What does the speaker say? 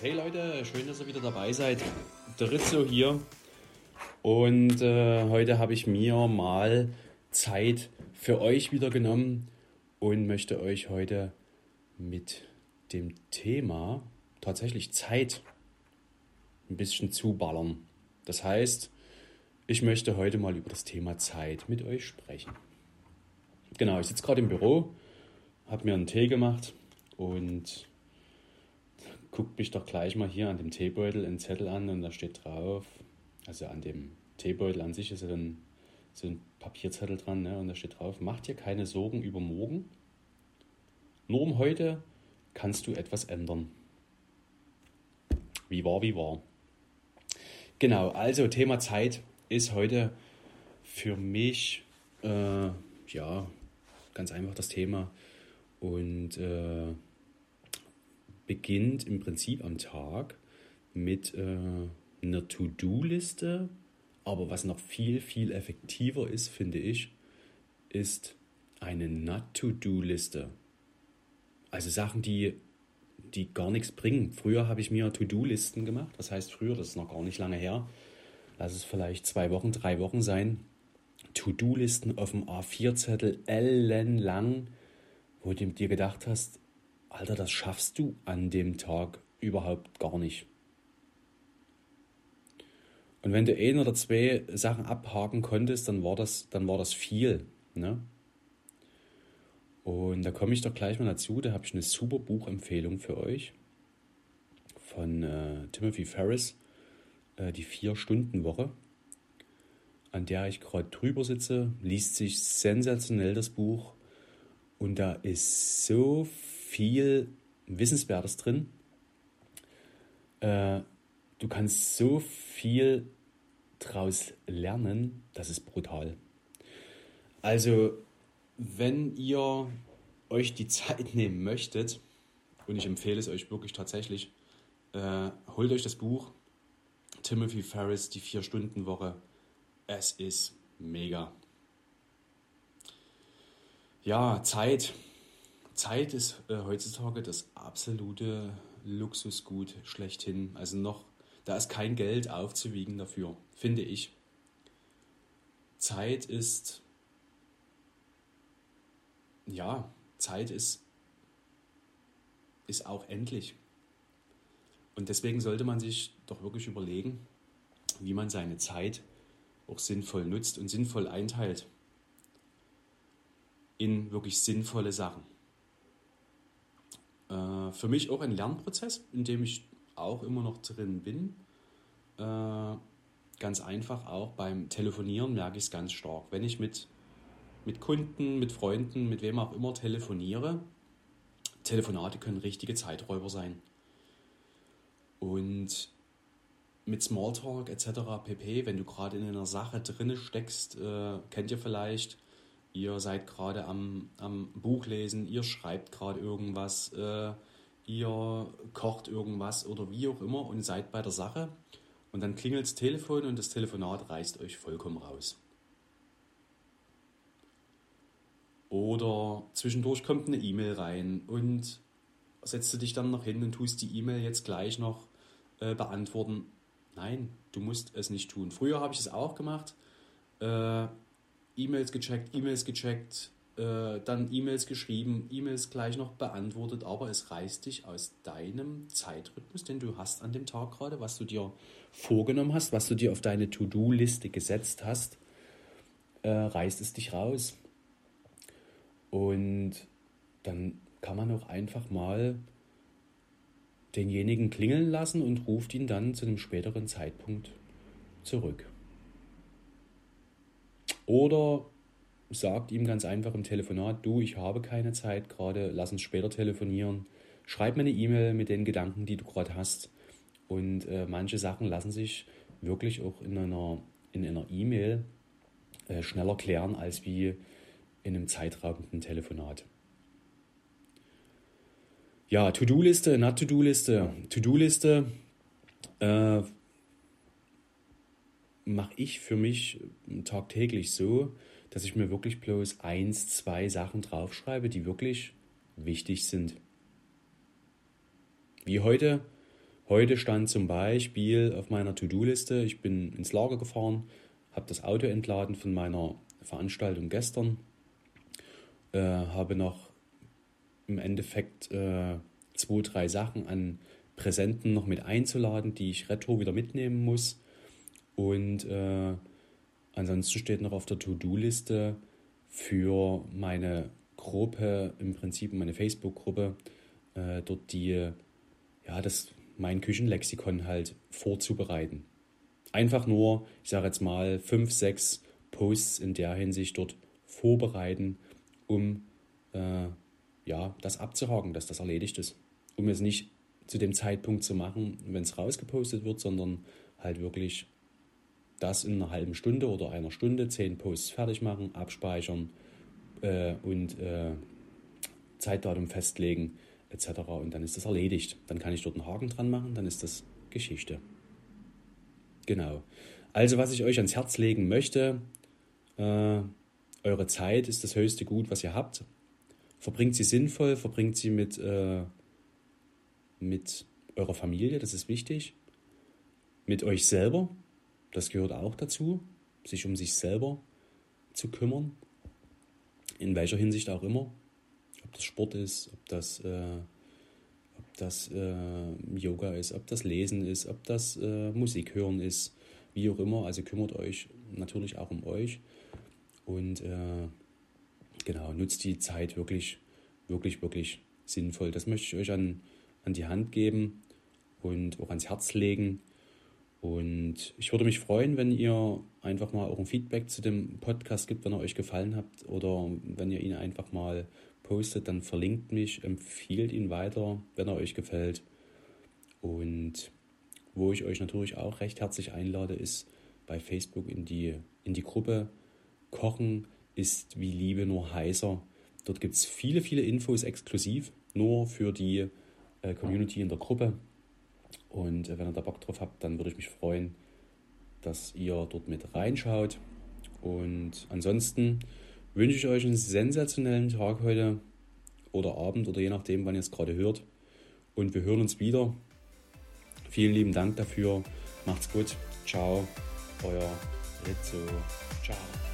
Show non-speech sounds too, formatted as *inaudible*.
Hey Leute, schön, dass ihr wieder dabei seid. Der Rizzo hier. Und äh, heute habe ich mir mal Zeit für euch wieder genommen und möchte euch heute mit dem Thema tatsächlich Zeit ein bisschen zuballern. Das heißt, ich möchte heute mal über das Thema Zeit mit euch sprechen. Genau, ich sitze gerade im Büro, habe mir einen Tee gemacht und guckt mich doch gleich mal hier an dem Teebeutel einen Zettel an und da steht drauf, also an dem Teebeutel an sich ist so ein, so ein Papierzettel dran ne, und da steht drauf, mach dir keine Sorgen über morgen, nur um heute kannst du etwas ändern. Wie war, wie war. Genau, also Thema Zeit ist heute für mich äh, ja ganz einfach das Thema und äh, beginnt im Prinzip am Tag mit äh, einer To-Do-Liste, aber was noch viel, viel effektiver ist, finde ich, ist eine Not-To-Do-Liste. Also Sachen, die, die gar nichts bringen. Früher habe ich mir To-Do-Listen gemacht, das heißt früher, das ist noch gar nicht lange her, lass es vielleicht zwei Wochen, drei Wochen sein, To-Do-Listen auf dem A4-Zettel ellenlang, wo du dir gedacht hast, Alter, das schaffst du an dem Tag überhaupt gar nicht. Und wenn du ein oder zwei Sachen abhaken konntest, dann war das, dann war das viel. Ne? Und da komme ich doch gleich mal dazu, da habe ich eine super Buchempfehlung für euch von äh, Timothy Ferris, äh, die Vier-Stunden-Woche, an der ich gerade drüber sitze. Liest sich sensationell das Buch und da ist so viel Wissenswertes drin. Äh, du kannst so viel draus lernen, das ist brutal. Also, wenn ihr euch die Zeit *laughs* nehmen möchtet, und ich empfehle es euch wirklich tatsächlich, äh, holt euch das Buch Timothy Ferris, die Vier-Stunden-Woche. Es ist mega. Ja, Zeit. Zeit ist äh, heutzutage das absolute Luxusgut schlechthin. Also noch, da ist kein Geld aufzuwiegen dafür, finde ich. Zeit ist, ja, Zeit ist, ist auch endlich. Und deswegen sollte man sich doch wirklich überlegen, wie man seine Zeit auch sinnvoll nutzt und sinnvoll einteilt in wirklich sinnvolle Sachen. Für mich auch ein Lernprozess, in dem ich auch immer noch drin bin. Äh, ganz einfach auch beim Telefonieren merke ich es ganz stark. Wenn ich mit, mit Kunden, mit Freunden, mit wem auch immer telefoniere, Telefonate können richtige Zeiträuber sein. Und mit Smalltalk etc. pp, wenn du gerade in einer Sache drinne steckst, äh, kennt ihr vielleicht, ihr seid gerade am, am Buch lesen, ihr schreibt gerade irgendwas, äh, ihr kocht irgendwas oder wie auch immer und seid bei der Sache und dann klingelt das Telefon und das Telefonat reißt euch vollkommen raus. Oder zwischendurch kommt eine E-Mail rein und setzt du dich dann noch hin und tust die E-Mail jetzt gleich noch äh, beantworten. Nein, du musst es nicht tun. Früher habe ich es auch gemacht. Äh, E-Mails gecheckt, E-Mails gecheckt, äh, dann E-Mails geschrieben, E-Mails gleich noch beantwortet, aber es reißt dich aus deinem Zeitrhythmus, den du hast an dem Tag gerade, was du dir vorgenommen hast, was du dir auf deine To-Do-Liste gesetzt hast, äh, reißt es dich raus. Und dann kann man auch einfach mal denjenigen klingeln lassen und ruft ihn dann zu einem späteren Zeitpunkt zurück. Oder sagt ihm ganz einfach im Telefonat, du, ich habe keine Zeit gerade, lass uns später telefonieren. Schreib mir eine E-Mail mit den Gedanken, die du gerade hast. Und äh, manche Sachen lassen sich wirklich auch in einer in einer E-Mail äh, schneller klären als wie in einem zeitraubenden Telefonat. Ja, To-Do-Liste, Not-To-Do-Liste. To-Do-Liste äh, mache ich für mich tagtäglich so, dass ich mir wirklich bloß eins, zwei Sachen draufschreibe, die wirklich wichtig sind. Wie heute Heute stand zum Beispiel auf meiner To-Do-Liste, ich bin ins Lager gefahren, habe das Auto entladen von meiner Veranstaltung gestern, äh, habe noch im Endeffekt äh, zwei, drei Sachen an Präsenten noch mit einzuladen, die ich retro wieder mitnehmen muss. Und äh, ansonsten steht noch auf der To-Do-Liste für meine Gruppe, im Prinzip meine Facebook-Gruppe, äh, dort die, ja, das, mein Küchenlexikon halt vorzubereiten. Einfach nur, ich sage jetzt mal, fünf, sechs Posts in der Hinsicht dort vorbereiten, um äh, ja, das abzuhaken, dass das erledigt ist. Um es nicht zu dem Zeitpunkt zu machen, wenn es rausgepostet wird, sondern halt wirklich das in einer halben Stunde oder einer Stunde, zehn Posts fertig machen, abspeichern äh, und äh, Zeitdatum festlegen etc. Und dann ist das erledigt. Dann kann ich dort einen Haken dran machen, dann ist das Geschichte. Genau. Also was ich euch ans Herz legen möchte, äh, eure Zeit ist das höchste Gut, was ihr habt. Verbringt sie sinnvoll, verbringt sie mit, äh, mit eurer Familie, das ist wichtig. Mit euch selber, das gehört auch dazu, sich um sich selber zu kümmern. In welcher Hinsicht auch immer. Ob das Sport ist, ob das, äh, ob das äh, Yoga ist, ob das Lesen ist, ob das äh, Musik hören ist, wie auch immer. Also kümmert euch natürlich auch um euch. Und äh, genau, nutzt die Zeit wirklich, wirklich, wirklich sinnvoll. Das möchte ich euch an, an die Hand geben und auch ans Herz legen. Und ich würde mich freuen, wenn ihr einfach mal auch ein Feedback zu dem Podcast gibt, wenn er euch gefallen hat oder wenn ihr ihn einfach mal postet, dann verlinkt mich, empfiehlt ihn weiter, wenn er euch gefällt. Und wo ich euch natürlich auch recht herzlich einlade, ist bei Facebook in die, in die Gruppe Kochen ist wie Liebe nur heißer. Dort gibt es viele, viele Infos exklusiv, nur für die äh, Community in der Gruppe. Und äh, wenn ihr da Bock drauf habt, dann würde ich mich freuen, dass ihr dort mit reinschaut. Und ansonsten wünsche ich euch einen sensationellen Tag heute oder Abend oder je nachdem, wann ihr es gerade hört. Und wir hören uns wieder. Vielen lieben Dank dafür. Macht's gut. Ciao. Euer Rizzo. Ciao.